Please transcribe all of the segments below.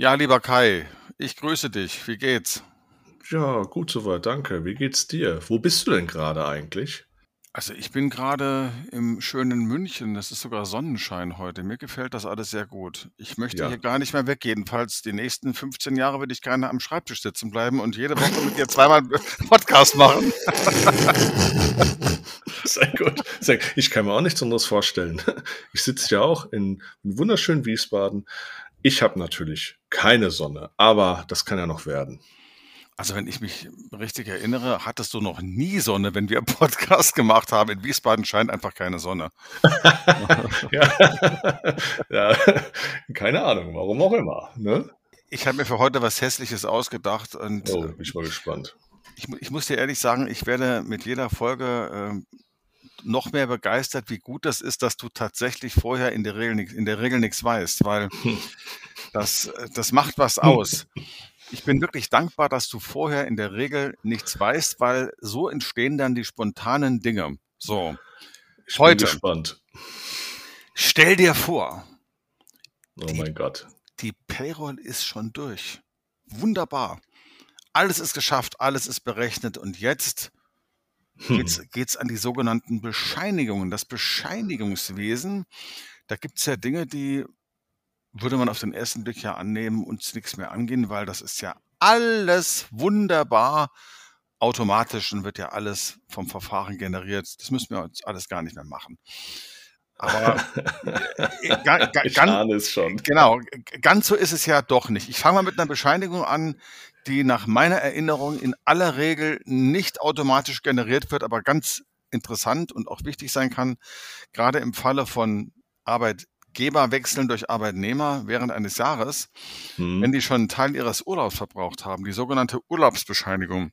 Ja, lieber Kai, ich grüße dich. Wie geht's? Ja, gut soweit, danke. Wie geht's dir? Wo bist du denn gerade eigentlich? Also ich bin gerade im schönen München. Es ist sogar Sonnenschein heute. Mir gefällt das alles sehr gut. Ich möchte hier Ja. gar nicht mehr weg. Jedenfalls die nächsten 15 Jahre würde ich gerne am Schreibtisch sitzen bleiben und jede Woche mit dir zweimal Podcast machen. Sehr gut. Sehr, gut. ich kann mir auch nichts anderes vorstellen. Ich sitze ja auch in, in wunderschönen Wiesbaden. Ich habe natürlich keine Sonne, aber das kann ja noch werden. Also wenn ich mich richtig erinnere, hattest du noch nie Sonne, wenn wir Podcast gemacht haben. In Wiesbaden scheint einfach keine Sonne. ja. ja. keine Ahnung, warum auch immer. Ne? Ich habe mir für heute was Hässliches ausgedacht und Oh, bin ich mal gespannt. ich, ich muss dir ehrlich sagen, ich werde mit jeder Folge ähm, noch mehr begeistert, wie gut das ist, dass du tatsächlich vorher in der Regel, in der Regel nichts weißt, weil das, äh, das macht was aus. Ich bin wirklich dankbar, dass du vorher in der Regel nichts weißt, weil so entstehen dann die spontanen Dinge. So, Ich bin heute, gespannt. stell dir vor, Oh die, mein Gott. die Payroll ist schon durch. Wunderbar. Alles ist geschafft, alles ist berechnet und jetzt geht's, Hm. geht's an die sogenannten Bescheinigungen, das Bescheinigungswesen. Da gibt's ja Dinge, die würde man auf den ersten Blick ja annehmen, uns nichts mehr angehen, weil das ist ja alles wunderbar automatisch und wird ja alles vom Verfahren generiert. Das müssen wir uns alles gar nicht mehr machen. Aber äh, ga, ga, ich ganz, ahne es schon. genau, ganz so ist es ja doch nicht. Ich fange mal mit einer Bescheinigung an, die nach meiner Erinnerung in aller Regel nicht automatisch generiert wird, aber ganz interessant und auch wichtig sein kann, gerade im Falle von Arbeitgeberwechseln durch Arbeitnehmer während eines Jahres, wenn Hm. die schon einen Teil ihres Urlaubs verbraucht haben, die sogenannte Urlaubsbescheinigung.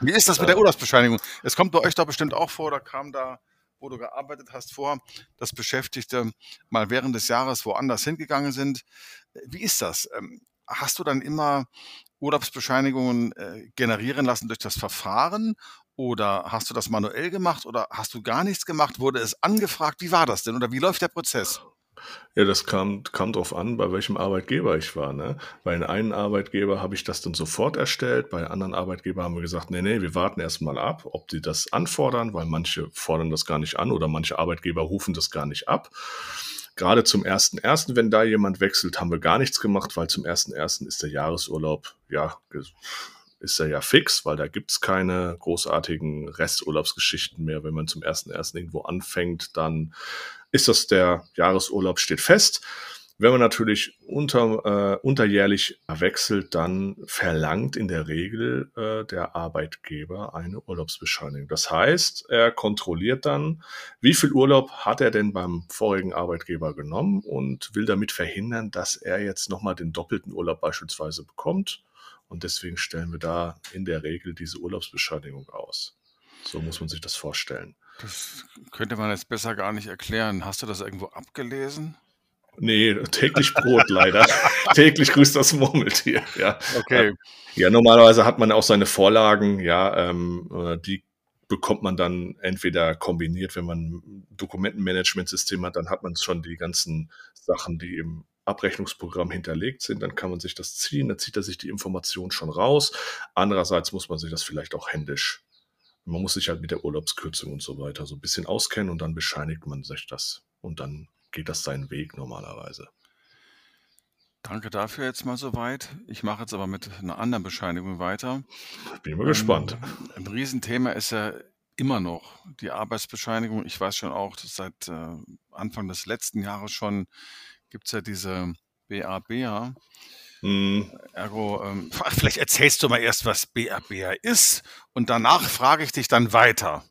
Wie ist das mit der Ja. Urlaubsbescheinigung? Es kommt bei euch doch bestimmt auch vor, da kam da, wo du gearbeitet hast, vor, dass Beschäftigte mal während des Jahres woanders hingegangen sind. Wie ist das? Ähm, Hast du dann immer Urlaubsbescheinigungen äh, generieren lassen durch das Verfahren oder hast du das manuell gemacht oder hast du gar nichts gemacht? Wurde es angefragt? Wie war das denn oder wie läuft der Prozess? Ja, das kam, kam drauf an, bei welchem Arbeitgeber ich war. Ne? Bei den einen Arbeitgeber habe ich das dann sofort erstellt, bei anderen Arbeitgeber haben wir gesagt, nee, nee, wir warten erst mal ab, ob die das anfordern, weil manche fordern das gar nicht an oder manche Arbeitgeber rufen das gar nicht ab. Gerade zum 1.1., wenn da jemand wechselt, haben wir gar nichts gemacht, weil zum 1.1. ist der Jahresurlaub, ja, ist er ja fix, weil da gibt's keine großartigen Resturlaubsgeschichten mehr. Wenn man zum 1.1. irgendwo anfängt, dann ist das der Jahresurlaub steht fest. Wenn man natürlich unter, äh, unterjährlich wechselt, dann verlangt in der Regel äh, der Arbeitgeber eine Urlaubsbescheinigung. Das heißt, er kontrolliert dann, wie viel Urlaub hat er denn beim vorigen Arbeitgeber genommen und will damit verhindern, dass er jetzt nochmal den doppelten Urlaub beispielsweise bekommt. Und deswegen stellen wir da in der Regel diese Urlaubsbescheinigung aus. So muss man sich das vorstellen. Das könnte man jetzt besser gar nicht erklären. Hast du das irgendwo abgelesen? Nee, täglich Brot leider. täglich grüßt das Murmeltier. Ja. Okay. ja, normalerweise hat man auch seine Vorlagen, ja, ähm, äh, die bekommt man dann entweder kombiniert, wenn man ein Dokumentenmanagementsystem hat, dann hat man schon die ganzen Sachen, die im Abrechnungsprogramm hinterlegt sind, dann kann man sich das ziehen, dann zieht er sich die Information schon raus. Andererseits muss man sich das vielleicht auch händisch. Man muss sich halt mit der Urlaubskürzung und so weiter so ein bisschen auskennen und dann bescheinigt man sich das. Und dann geht das seinen Weg normalerweise. Danke dafür jetzt mal soweit. Ich mache jetzt aber mit einer anderen Bescheinigung weiter. Bin mal Ähm, gespannt. ein Riesenthema ist ja immer noch die Arbeitsbescheinigung. Ich weiß schon auch, dass seit äh, Anfang des letzten Jahres schon gibt's ja diese BABA. Hm, Ergo, ähm, vielleicht erzählst du mal erst, was BABA ist und danach frage ich dich dann weiter.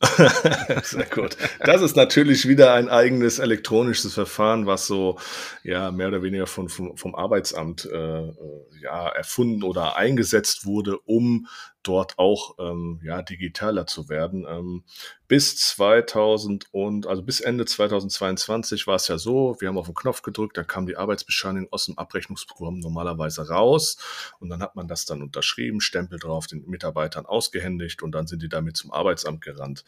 Sehr gut. Das ist natürlich wieder ein eigenes elektronisches Verfahren, was so ja mehr oder weniger von, vom, vom Arbeitsamt äh, äh, ja erfunden oder eingesetzt wurde, um dort auch ähm, ja digitaler zu werden. Ähm, bis 2000 und also bis Ende 2022 war es ja so, wir haben auf den Knopf gedrückt, dann kam die Arbeitsbescheinigung aus dem Abrechnungsprogramm normalerweise raus und dann hat man das dann unterschrieben, Stempel drauf, den Mitarbeitern ausgehändigt und dann sind die damit zum Arbeitsamt gerannt.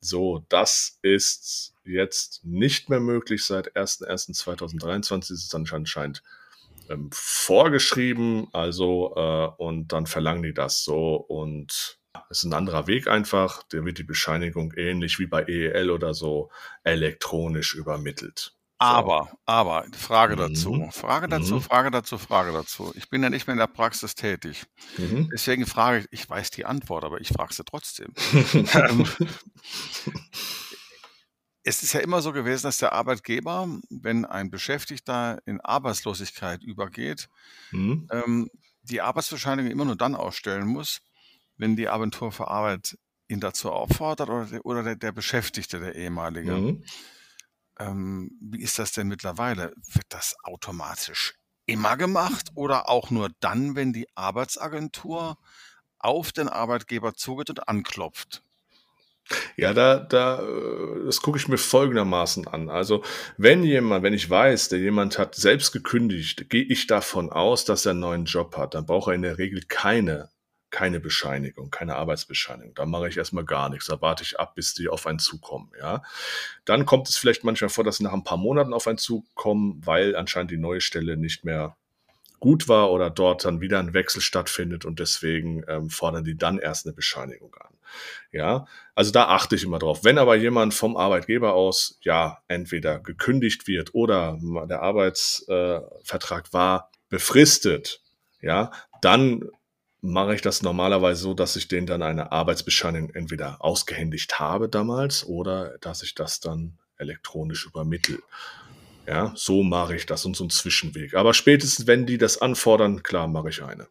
So, das ist jetzt nicht mehr möglich. Seit 1.1.2023 ist es anscheinend ähm, vorgeschrieben, also äh, und dann verlangen die das so und es ist ein anderer Weg einfach, der wird die Bescheinigung ähnlich wie bei EEL oder so elektronisch übermittelt. So. Aber, aber, Frage dazu, mhm. Frage dazu, mhm. Frage dazu, Frage dazu. Ich bin ja nicht mehr in der Praxis tätig. Mhm. Deswegen frage ich, ich weiß die Antwort, aber ich frage sie trotzdem. Es ist ja immer so gewesen, dass der Arbeitgeber, wenn ein Beschäftigter in Arbeitslosigkeit übergeht, mhm. ähm, die Arbeitsbescheinigung immer nur dann ausstellen muss, wenn die Agentur für Arbeit ihn dazu auffordert oder der, oder der, der Beschäftigte, der ehemalige. Mhm. Ähm, wie ist das denn mittlerweile? Wird das automatisch immer gemacht oder auch nur dann, wenn die Arbeitsagentur auf den Arbeitgeber zugeht und anklopft? Ja, da, da, äh, das gucke ich mir folgendermaßen an. Also, wenn jemand, wenn ich weiß, der jemand hat selbst gekündigt, gehe ich davon aus, dass er einen neuen Job hat. Dann braucht er in der Regel keine, keine Bescheinigung, keine Arbeitsbescheinigung. Da mache ich erstmal gar nichts. Da warte ich ab, bis die auf einen zukommen, ja. Dann kommt es vielleicht manchmal vor, dass sie nach ein paar Monaten auf einen zukommen, weil anscheinend die neue Stelle nicht mehr gut war oder dort dann wieder ein Wechsel stattfindet und deswegen ähm, fordern die dann erst eine Bescheinigung an. Ja, also da achte ich immer drauf. Wenn aber jemand vom Arbeitgeber aus, ja, entweder gekündigt wird oder der Arbeitsvertrag äh, war befristet, ja, dann mache ich das normalerweise so, dass ich den dann eine Arbeitsbescheinigung entweder ausgehändigt habe damals oder dass ich das dann elektronisch übermittle. Ja, so mache ich das und so ein Zwischenweg. Aber spätestens, wenn die das anfordern, klar, mache ich eine.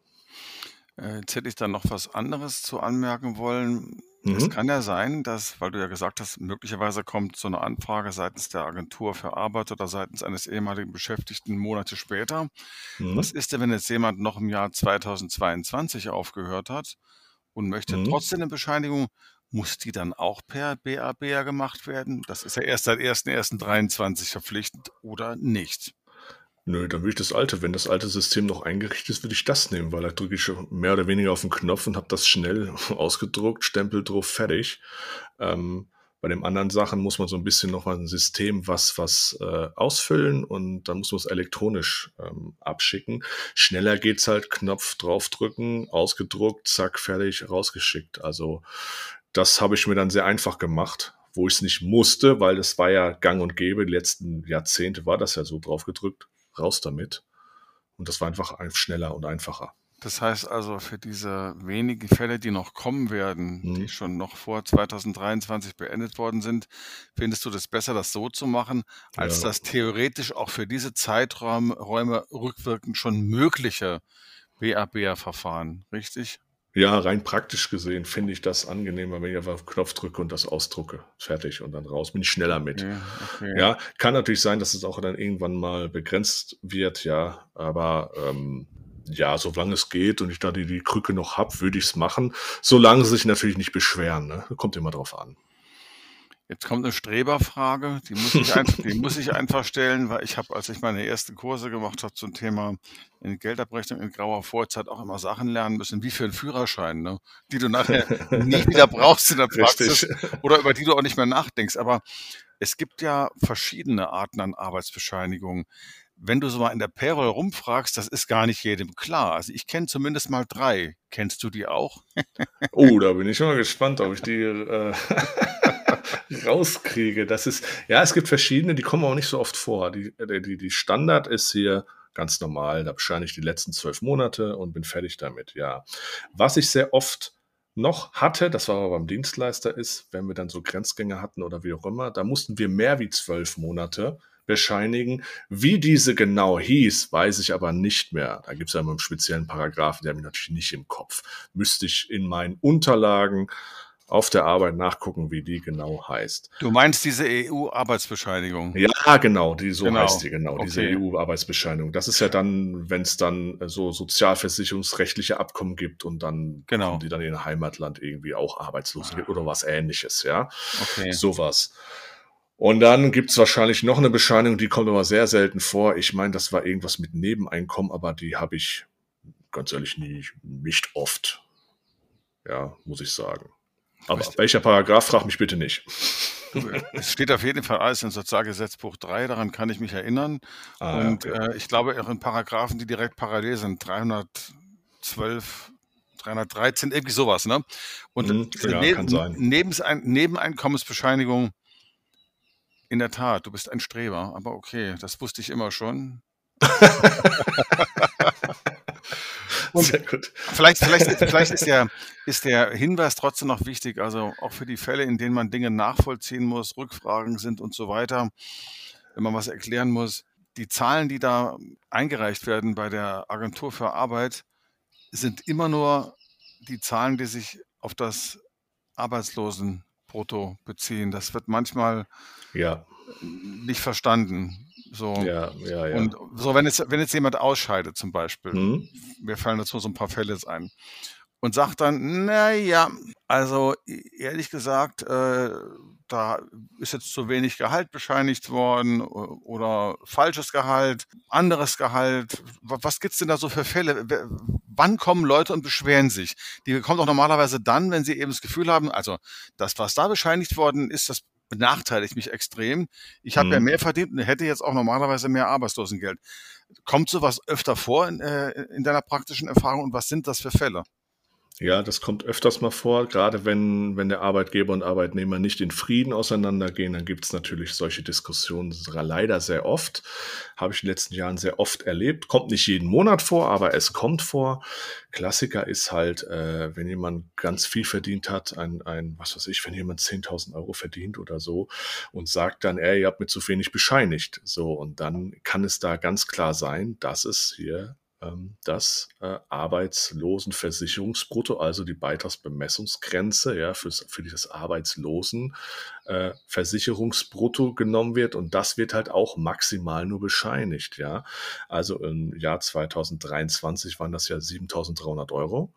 Äh, jetzt hätte ich dann noch was anderes zu anmerken wollen. Es mhm. kann ja sein, dass, weil du ja gesagt hast, möglicherweise kommt so eine Anfrage seitens der Agentur für Arbeit oder seitens eines ehemaligen Beschäftigten Monate später. Was mhm. ist denn, wenn jetzt jemand noch im Jahr 2022 aufgehört hat und möchte Mhm. trotzdem eine Bescheinigung? Muss die dann auch per BABA gemacht werden? Das ist ja erst seit 1.1.23 verpflichtend oder nicht? Nö, dann würde ich das alte, wenn das alte System noch eingerichtet ist, würde ich das nehmen, weil da drücke ich mehr oder weniger auf den Knopf und habe das schnell ausgedruckt, Stempel drauf, fertig. Ähm, bei den anderen Sachen muss man so ein bisschen noch mal ein System was, was äh, ausfüllen und dann muss man es elektronisch ähm, abschicken. Schneller geht's halt, Knopf draufdrücken, ausgedruckt, zack, fertig, rausgeschickt. Also das habe ich mir dann sehr einfach gemacht, wo ich es nicht musste, weil es war ja gang und gäbe. Die letzten Jahrzehnte war das ja so draufgedrückt, raus damit. Und das war einfach schneller und einfacher. Das heißt also, für diese wenigen Fälle, die noch kommen werden, mhm. die schon noch vor 2023 beendet worden sind, findest du das besser, das so zu machen, als ja. das theoretisch auch für diese Zeiträume rückwirkend schon mögliche BABA-Verfahren, richtig? Ja, rein praktisch gesehen finde ich das angenehmer, wenn ich einfach auf den Knopf drücke und das ausdrucke. Fertig und dann raus. Bin ich schneller mit. Okay, okay. Ja, kann natürlich sein, dass es auch dann irgendwann mal begrenzt wird, ja. Aber ähm, ja, solange es geht und ich da die, die Krücke noch habe, würde ich es machen. Solange sie sich natürlich nicht beschweren. Ne? Kommt immer drauf an. Jetzt kommt eine Streberfrage, die muss ich einfach, die muss ich einfach stellen, weil ich habe, als ich meine ersten Kurse gemacht habe zum Thema in Geldabrechnung in grauer Vorzeit auch immer Sachen lernen müssen, wie für einen Führerschein, ne? die du nachher nie wieder brauchst in der Praxis Richtig. oder über die du auch nicht mehr nachdenkst. Aber es gibt ja verschiedene Arten an Arbeitsbescheinigungen. Wenn du so mal in der Payroll rumfragst, das ist gar nicht jedem klar. Also ich kenne zumindest mal drei. Kennst du die auch? oh, da bin ich schon mal gespannt, ob ich die äh, rauskriege. Das ist, ja, es gibt verschiedene, die kommen auch nicht so oft vor. Die, äh, die, die Standard ist hier ganz normal. Da bescheine ich die letzten zwölf Monate und bin fertig damit, ja. Was ich sehr oft noch hatte, das war aber beim Dienstleister ist, wenn wir dann so Grenzgänge hatten oder wie auch immer, da mussten wir mehr wie zwölf Monate bescheinigen. Wie diese genau hieß, weiß ich aber nicht mehr. Da gibt es ja immer einen speziellen Paragraphen, der habe ich natürlich nicht im Kopf. Müsste ich in meinen Unterlagen auf der Arbeit nachgucken, wie die genau heißt. Du meinst diese EU-Arbeitsbescheinigung? Ja, genau, die so genau. heißt die genau, okay. diese EU-Arbeitsbescheinigung. Das ist ja dann, wenn es dann so sozialversicherungsrechtliche Abkommen gibt und dann genau. die dann in Heimatland irgendwie auch arbeitslos ah. oder was ähnliches, ja. Okay. Sowas. Und dann gibt's wahrscheinlich noch eine Bescheinigung, die kommt aber sehr selten vor. Ich meine, das war irgendwas mit Nebeneinkommen, aber die habe ich ganz ehrlich nie, nicht oft. Ja, muss ich sagen. Aber Richtig. welcher Paragraph, frag mich bitte nicht. es steht auf jeden Fall alles im Sozialgesetzbuch 3, daran kann ich mich erinnern. Ah, und okay. äh, ich glaube auch in Paragraphen, die direkt parallel sind, 312, 313, irgendwie sowas. Ne? Und hm, ja, Neben, Nebenein Nebeneinkommensbescheinigung, in der Tat, du bist ein Streber, aber okay, das wusste ich immer schon. Sehr gut. Vielleicht, vielleicht, vielleicht ist, der, ist der Hinweis trotzdem noch wichtig, also auch für die Fälle, in denen man Dinge nachvollziehen muss, Rückfragen sind und so weiter, wenn man was erklären muss. Die Zahlen, die da eingereicht werden bei der Agentur für Arbeit, sind immer nur die Zahlen, die sich auf das Arbeitslosenbrutto beziehen. Das wird manchmal ja. nicht verstanden. So. Ja, ja, ja. Und so, wenn jetzt, wenn jetzt jemand ausscheidet zum Beispiel, mhm. mir fallen dazu so ein paar Fälle jetzt ein, und sagt dann, naja, also e, ehrlich gesagt, äh, da ist jetzt zu wenig Gehalt bescheinigt worden oder falsches Gehalt, anderes Gehalt. Was gibt's denn da so für Fälle? Wann kommen Leute und beschweren sich? Die kommen doch normalerweise dann, wenn sie eben das Gefühl haben, also das, was da bescheinigt worden ist, das benachteiligt mich extrem. Ich habe mhm. ja mehr verdient und hätte jetzt auch normalerweise mehr Arbeitslosengeld. Kommt sowas öfter vor in, äh, in deiner praktischen Erfahrung und was sind das für Fälle? Ja, das kommt öfters mal vor, gerade wenn, wenn der Arbeitgeber und Arbeitnehmer nicht in Frieden auseinandergehen, dann gibt es natürlich solche Diskussionen leider sehr oft. Habe ich in den letzten Jahren sehr oft erlebt. Kommt nicht jeden Monat vor, aber es kommt vor. Klassiker ist halt, äh, wenn jemand ganz viel verdient hat, ein, ein, was weiß ich, wenn jemand 10.000 Euro verdient oder so und sagt dann, ey, ihr habt mir zu wenig bescheinigt. So, und dann kann es da ganz klar sein, dass es hier das äh, Arbeitslosenversicherungsbrutto, also die Beitragsbemessungsgrenze ja, fürs, für das Arbeitslosenversicherungsbrutto äh, genommen wird und das wird halt auch maximal nur bescheinigt. Ja. Also im Jahr 2023 waren das ja 7.300 Euro.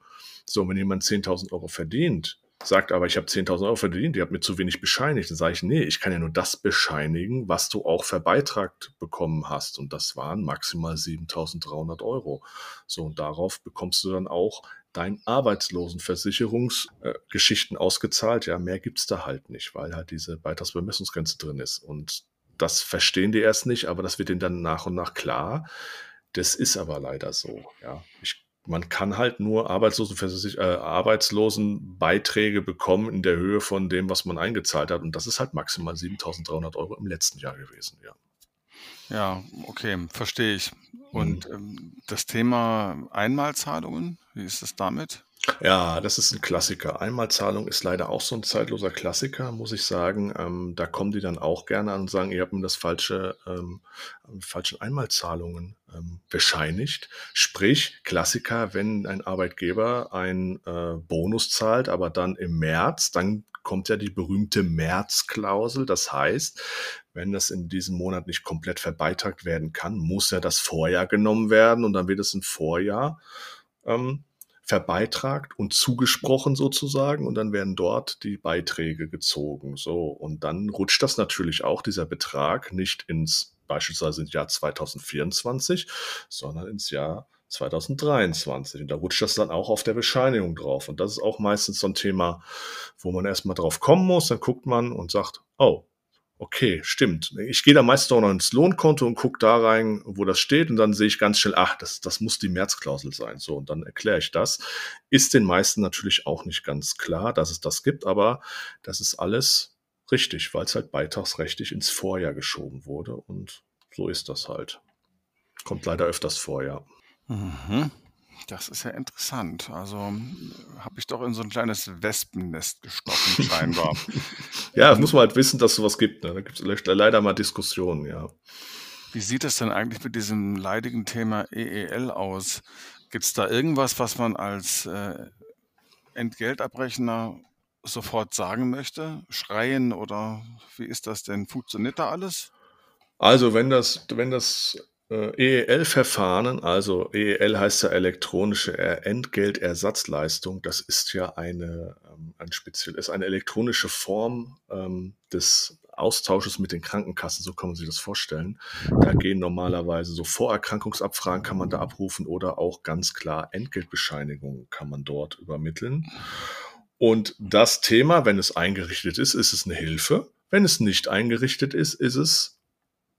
So, wenn jemand 10.000 Euro verdient, sagt aber, ich habe 10.000 Euro verdient, ihr habt mir zu wenig bescheinigt. Dann sage ich, nee, ich kann ja nur das bescheinigen, was du auch verbeitragt bekommen hast. Und das waren maximal 7.300 Euro. So, und darauf bekommst du dann auch dein Arbeitslosenversicherungsgeschichten äh, ausgezahlt. Ja, mehr gibt's da halt nicht, weil halt diese Beitragsbemessungsgrenze drin ist. Und das verstehen die erst nicht, aber das wird ihnen dann nach und nach klar. Das ist aber leider so. Ja, ich man kann halt nur Arbeitslosenversich äh, Arbeitslosenbeiträge bekommen in der Höhe von dem, was man eingezahlt hat. Und das ist halt maximal 7.300 Euro im letzten Jahr gewesen, ja. Ja, okay, verstehe ich. Und mhm. ähm, das Thema Einmalzahlungen, wie ist es damit? Ja, das ist ein Klassiker. Einmalzahlung ist leider auch so ein zeitloser Klassiker, muss ich sagen. Ähm, da kommen die dann auch gerne an und sagen, ihr habt mir das falsche, ähm, falschen Einmalzahlungen ähm, bescheinigt. Sprich, Klassiker, wenn ein Arbeitgeber einen äh, Bonus zahlt, aber dann im März, dann kommt ja die berühmte Märzklausel. Das heißt, wenn das in diesem Monat nicht komplett verbeitragt werden kann, muss ja das Vorjahr genommen werden und dann wird es im Vorjahr ähm, verbeitragt und zugesprochen sozusagen und dann werden dort die Beiträge gezogen. So und dann rutscht das natürlich auch dieser Betrag nicht ins beispielsweise ins Jahr 2024, sondern ins Jahr 2023. Und da rutscht das dann auch auf der Bescheinigung drauf. Und das ist auch meistens so ein Thema, wo man erstmal drauf kommen muss. Dann guckt man und sagt, oh, okay, stimmt. Ich gehe da meistens auch noch ins Lohnkonto und gucke da rein, wo das steht. Und dann sehe ich ganz schnell, ach, das, das muss die Märzklausel sein. So, und dann erkläre ich das. Ist den meisten natürlich auch nicht ganz klar, dass es das gibt, aber das ist alles richtig, weil es halt beitragsrechtlich ins Vorjahr geschoben wurde. Und so ist das halt. Kommt leider öfters vor, ja. Mhm. Das ist ja interessant. Also habe ich doch in so ein kleines Wespennest gestochen, scheinbar. ja, das muss man halt wissen, dass es sowas gibt. Ne? Da gibt es leider mal Diskussionen, ja. Wie sieht es denn eigentlich mit diesem leidigen Thema EEL aus? Gibt es da irgendwas, was man als äh, Entgeltabrechner sofort sagen möchte? Schreien oder wie ist das denn? Funktioniert da alles? Also wenn das, wenn das EEL-Verfahren, also EEL heißt ja elektronische Entgeltersatzleistung, das ist ja eine, ähm, ein speziell, ist eine elektronische Form ähm, des Austausches mit den Krankenkassen, so kann man sich das vorstellen. Da gehen normalerweise so Vorerkrankungsabfragen kann man da abrufen oder auch ganz klar Entgeltbescheinigungen kann man dort übermitteln. Und das Thema, wenn es eingerichtet ist, ist es eine Hilfe Wenn es nicht eingerichtet ist, ist es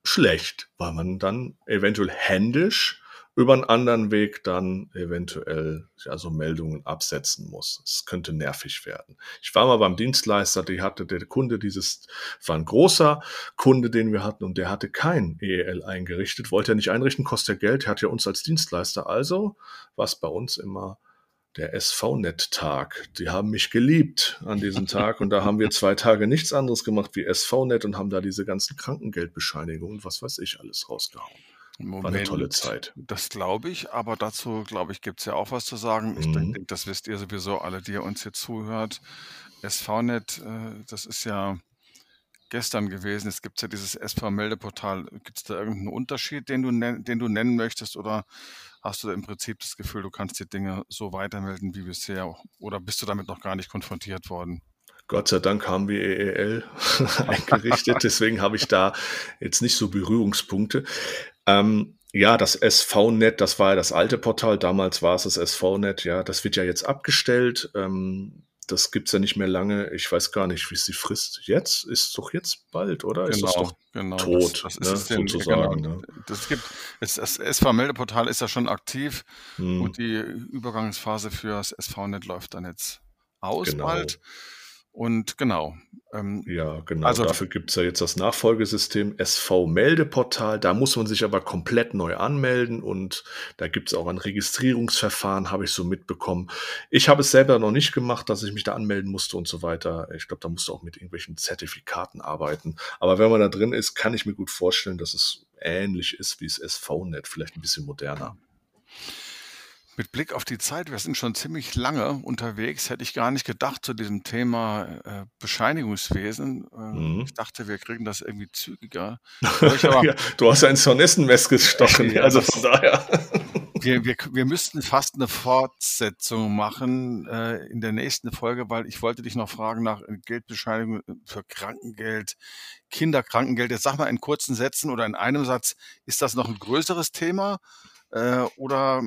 schlecht, weil man dann eventuell händisch über einen anderen Weg dann eventuell ja, so Meldungen absetzen muss. Es könnte nervig werden. Ich war mal beim Dienstleister, die hatte der Kunde dieses, war ein großer Kunde, den wir hatten und der hatte kein EEL eingerichtet, wollte er nicht einrichten, kostet ja Geld, hat ja uns als Dienstleister. Also was bei uns immer der SV-Net-Tag. Die haben mich geliebt an diesem Tag und da haben wir zwei Tage nichts anderes gemacht wie SV-Net und haben da diese ganzen Krankengeldbescheinigungen, was weiß ich, alles rausgehauen. War eine tolle Zeit. das glaube ich, aber dazu, glaube ich, gibt es ja auch was zu sagen. Ich Mhm. denke, das wisst ihr sowieso alle, die ihr uns hier zuhört. SV-Net, äh, das ist ja gestern gewesen. Es gibt ja dieses SV-Meldeportal. Gibt es da irgendeinen Unterschied, den du, den du nennen möchtest? Oder hast du im Prinzip das Gefühl, du kannst die Dinge so weitermelden wie bisher? Oder bist du damit noch gar nicht konfrontiert worden? Gott sei Dank haben wir EEL eingerichtet, deswegen habe ich da jetzt nicht so Berührungspunkte. Ähm, ja, das SV-Net, das war ja das alte Portal, damals war es das SV-Net, ja, das wird ja jetzt abgestellt. Ähm, das gibt's ja nicht mehr lange. Ich weiß gar nicht, wie es die Frist jetzt ist. Doch jetzt bald, oder? Ist das Genau, doch genau. Das, tot, das ist ne, es denn, genau. sozusagen. Ne? Das gibt, es, das SV-Meldeportal ist ja schon aktiv Hm, und die Übergangsphase für das SV-Net läuft dann jetzt aus genau. bald. Und genau. Ähm, Ja, genau. also, Dafür gibt's ja jetzt das Nachfolgesystem SV-Meldeportal. Da muss man sich aber komplett neu anmelden und da gibt's auch ein Registrierungsverfahren, habe ich so mitbekommen. Ich habe es selber noch nicht gemacht, dass ich mich da anmelden musste und so weiter. Ich glaube, da musst du auch mit irgendwelchen Zertifikaten arbeiten. Aber wenn man da drin ist, kann ich mir gut vorstellen, dass es ähnlich ist wie das SV-Net, vielleicht ein bisschen moderner. Mit Blick auf die Zeit, wir sind schon ziemlich lange unterwegs, hätte ich gar nicht gedacht zu diesem Thema äh, Bescheinigungswesen. Äh, Mhm. ich dachte, wir kriegen das irgendwie zügiger. Aber ja, du hast ja ins Hornissennest gestochen, ja, also von daher. wir, wir, wir müssten fast eine Fortsetzung machen äh, in der nächsten Folge, weil ich wollte dich noch fragen nach Geldbescheinigung für Krankengeld, Kinderkrankengeld. Jetzt sag mal in kurzen Sätzen oder in einem Satz, ist das noch ein größeres Thema äh, oder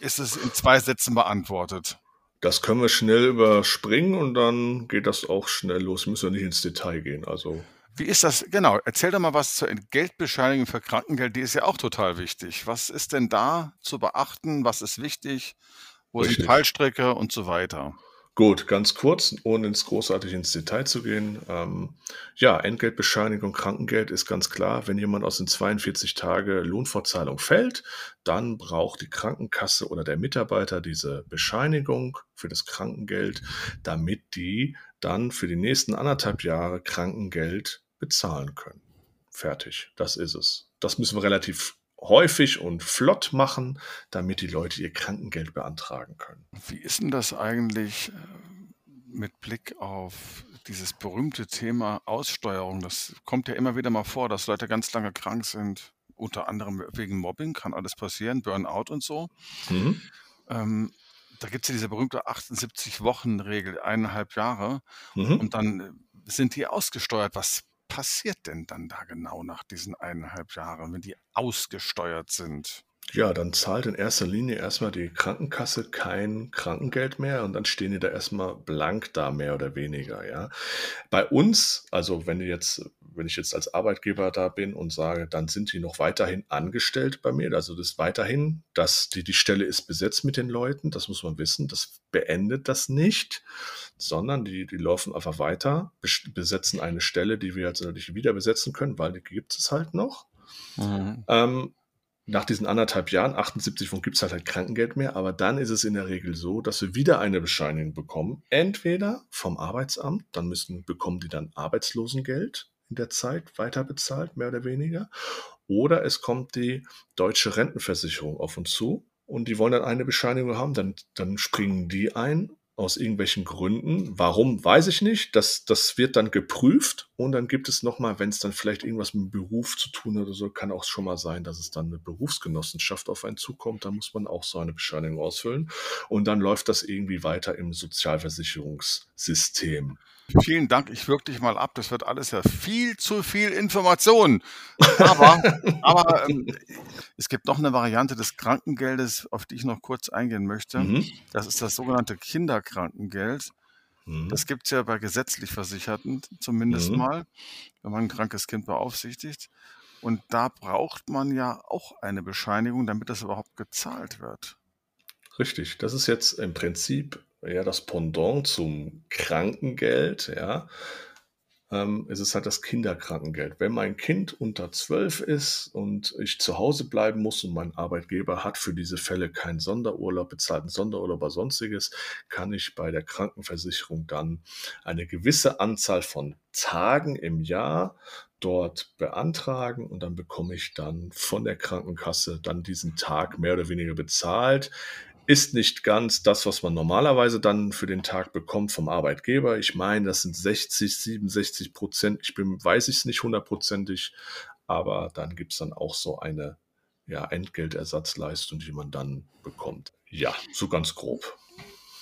ist es in zwei Sätzen beantwortet? Das können wir schnell überspringen und dann geht das auch schnell los. Müssen wir nicht ins Detail gehen. Also, Wie ist das? Genau, erzähl doch mal was zur Entgeltbescheinigung für Krankengeld. Die ist ja auch total wichtig. Was ist denn da zu beachten? Was ist wichtig? Wo sind richtig. Fallstricke und so weiter? Gut, ganz kurz, ohne ins großartig ins Detail zu gehen. Ähm, ja, Entgeltbescheinigung, Krankengeld ist ganz klar. Wenn jemand aus den 42 Tage Lohnfortzahlung fällt, dann braucht die Krankenkasse oder der Mitarbeiter diese Bescheinigung für das Krankengeld, damit die dann für die nächsten anderthalb Jahre Krankengeld bezahlen können. Fertig, das ist es. Das müssen wir relativ häufig und flott machen, damit die Leute ihr Krankengeld beantragen können. Wie ist denn das eigentlich äh, mit Blick auf dieses berühmte Thema Aussteuerung? Das kommt ja immer wieder mal vor, dass Leute ganz lange krank sind, unter anderem wegen Mobbing, kann alles passieren, Burnout und so. Mhm. Ähm, da gibt es ja diese berühmte 78-Wochen-Regel, eineinhalb Jahre, Mhm. und dann äh, sind die ausgesteuert. Was passiert denn dann da genau nach diesen eineinhalb Jahren, wenn die ausgesteuert sind? Ja, dann zahlt in erster Linie erstmal die Krankenkasse kein Krankengeld mehr und dann stehen die da erstmal blank da, mehr oder weniger, ja. Bei uns, also wenn jetzt, wenn ich jetzt als Arbeitgeber da bin und sage, dann sind die noch weiterhin angestellt bei mir, also das weiterhin, dass die, die Stelle ist besetzt mit den Leuten, das muss man wissen, das beendet das nicht, sondern die, die laufen einfach weiter, bes- besetzen eine Stelle, die wir jetzt natürlich wieder besetzen können, weil die gibt es halt noch. Mhm. Ähm, nach diesen anderthalb Jahren, 78 Wochen, gibt es halt, halt Krankengeld mehr, aber dann ist es in der Regel so, dass wir wieder eine Bescheinigung bekommen. Entweder vom Arbeitsamt, dann müssen, bekommen die dann Arbeitslosengeld in der Zeit weiter bezahlt, mehr oder weniger. Oder es kommt die deutsche Rentenversicherung auf uns zu und die wollen dann eine Bescheinigung haben, dann, dann springen die ein aus irgendwelchen Gründen. Warum, weiß ich nicht. Das, das wird dann geprüft und dann gibt es nochmal, wenn es dann vielleicht irgendwas mit dem Beruf zu tun hat oder so, kann auch schon mal sein, dass es dann eine Berufsgenossenschaft auf einen zukommt. Da muss man auch so eine Bescheinigung ausfüllen und dann läuft das irgendwie weiter im Sozialversicherungssystem. Vielen Dank, ich wirke dich mal ab. Das wird alles ja viel zu viel Information. Aber, aber ähm, es gibt noch eine Variante des Krankengeldes, auf die ich noch kurz eingehen möchte. Mhm. Das ist das sogenannte Kinderkrankengeld. Mhm. Das gibt es ja bei gesetzlich Versicherten zumindest mhm. mal, wenn man ein krankes Kind beaufsichtigt. Und da braucht man ja auch eine Bescheinigung, damit das überhaupt gezahlt wird. Richtig, das ist jetzt im Prinzip ja das Pendant zum Krankengeld, ja ähm, ist es halt das Kinderkrankengeld. Wenn mein Kind unter zwölf ist und ich zu Hause bleiben muss und mein Arbeitgeber hat für diese Fälle keinen Sonderurlaub, bezahlten Sonderurlaub oder sonstiges, kann ich bei der Krankenversicherung dann eine gewisse Anzahl von Tagen im Jahr dort beantragen und dann bekomme ich dann von der Krankenkasse dann diesen Tag mehr oder weniger bezahlt ist nicht ganz das, was man normalerweise dann für den Tag bekommt vom Arbeitgeber. Ich meine, das sind 60, 67 Prozent. Ich bin, weiß ich es nicht hundertprozentig, aber dann gibt es dann auch so eine ja, Entgeltersatzleistung, die man dann bekommt. Ja, so ganz grob.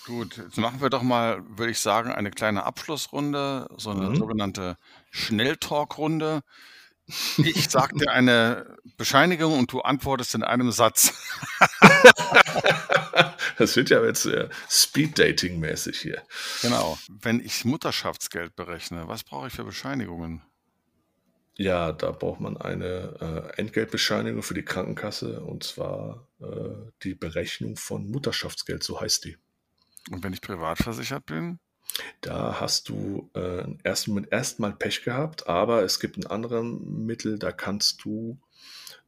Gut, jetzt machen wir doch mal, würde ich sagen, eine kleine Abschlussrunde, so eine mhm. sogenannte Schnelltalkrunde. Ich sage dir eine Bescheinigung und du antwortest in einem Satz. das wird ja jetzt äh, Speed-Dating-mäßig hier. Genau. Wenn ich Mutterschaftsgeld berechne, was brauche ich für Bescheinigungen? Ja, da braucht man eine äh, Entgeltbescheinigung für die Krankenkasse und zwar äh, die Berechnung von Mutterschaftsgeld, so heißt die. Und wenn ich privat versichert bin? Da hast du äh, erst, erstmal Pech gehabt, aber es gibt ein anderes Mittel, da kannst du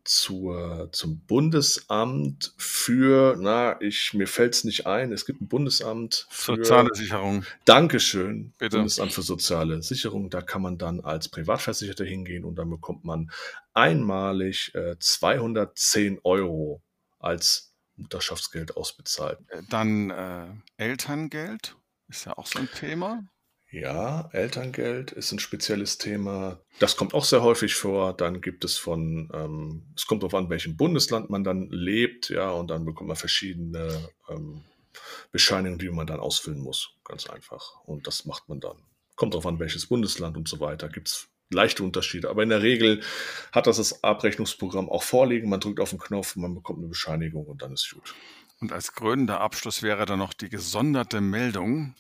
zur, zum Bundesamt für, na, ich, mir fällt es nicht ein, es gibt ein Bundesamt für soziale Sicherung. Dankeschön. Bitte. Bundesamt für soziale Sicherung. Da kann man dann als Privatversicherter hingehen und dann bekommt man einmalig äh, 210 Euro als Mutterschaftsgeld ausbezahlt. Äh, dann äh, Elterngeld ist ja auch so ein Thema. Ja, Elterngeld ist ein spezielles Thema. Das kommt auch sehr häufig vor. Dann gibt es von, ähm, es kommt darauf an, welchem Bundesland man dann lebt, ja, und dann bekommt man verschiedene ähm, Bescheinigungen, die man dann ausfüllen muss. Ganz einfach. Und das macht man dann. Kommt darauf an, welches Bundesland und so weiter. Gibt es leichte Unterschiede. Aber in der Regel hat das das Abrechnungsprogramm auch vorliegen. Man drückt auf den Knopf, man bekommt eine Bescheinigung und dann ist gut. Und als krönender Abschluss wäre dann noch die gesonderte Meldung,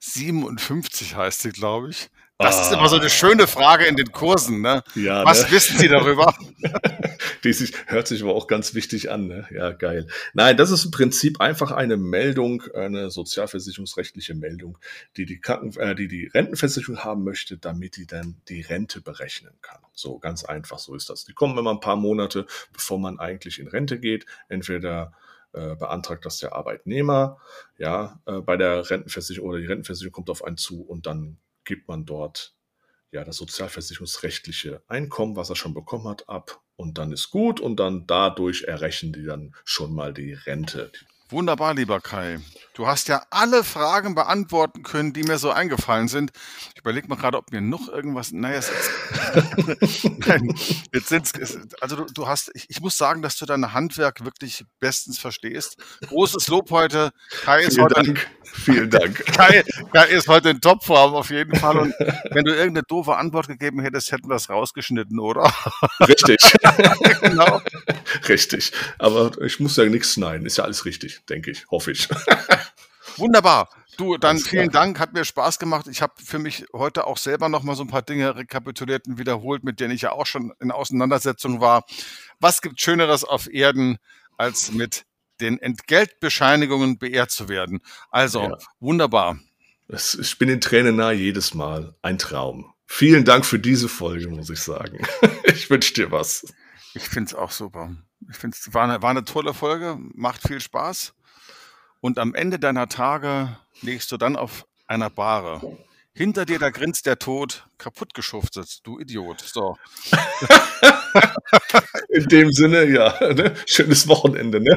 57 heißt sie, glaube ich. Das ah. ist immer so eine schöne Frage in den Kursen. Ne? Ja, Was ne? wissen Sie darüber? Die sich, hört sich aber auch ganz wichtig an. Ne? Ja, geil. Nein, das ist im Prinzip einfach eine Meldung, eine sozialversicherungsrechtliche Meldung, die die, Kranken, äh, die, die Rentenversicherung haben möchte, damit die dann die Rente berechnen kann. So ganz einfach, so ist das. Die kommen immer ein paar Monate, bevor man eigentlich in Rente geht. Entweder äh, beantragt das der Arbeitnehmer, ja, äh, bei der Rentenversicherung oder die Rentenversicherung kommt auf einen zu und dann gibt man dort ja das sozialversicherungsrechtliche Einkommen, was er schon bekommen hat, ab und dann ist gut und dann dadurch errechnen die dann schon mal die Rente, Wunderbar, lieber Kai. Du hast ja alle Fragen beantworten können, die mir so eingefallen sind. Ich überlege mal gerade, ob mir noch irgendwas. Naja, es ist, Nein, jetzt sind's, also du, du hast, ich, ich, muss sagen, dass du dein Handwerk wirklich bestens verstehst. Großes Lob heute. Kai ist Vielen heute. Dank. Vielen Dank. Kai, Kai ist heute in Topform auf jeden Fall. Und wenn du irgendeine doofe Antwort gegeben hättest, hätten wir es rausgeschnitten, oder? Richtig. genau. Richtig. Aber ich muss ja nichts schneiden. Ist ja alles richtig denke ich, hoffe ich. Wunderbar. Du, dann vielen Dank, hat mir Spaß gemacht. Ich habe für mich heute auch selber noch mal so ein paar Dinge rekapituliert und wiederholt, mit denen ich ja auch schon in Auseinandersetzung war. Was gibt Schöneres auf Erden, als mit den Entgeltbescheinigungen beehrt zu werden? Also, ja. wunderbar. Ich bin in Tränen nahe jedes Mal. Ein Traum. Vielen Dank für diese Folge, muss ich sagen. Ich wünsche dir was. Ich finde es auch super. Ich finde es war eine, war eine tolle Folge, macht viel Spaß. Und am Ende deiner Tage legst du dann auf einer Bahre. Hinter dir, da grinst der Tod, kaputt geschuftet, du Idiot. So. In dem Sinne, ja. Ne? Schönes Wochenende, ne?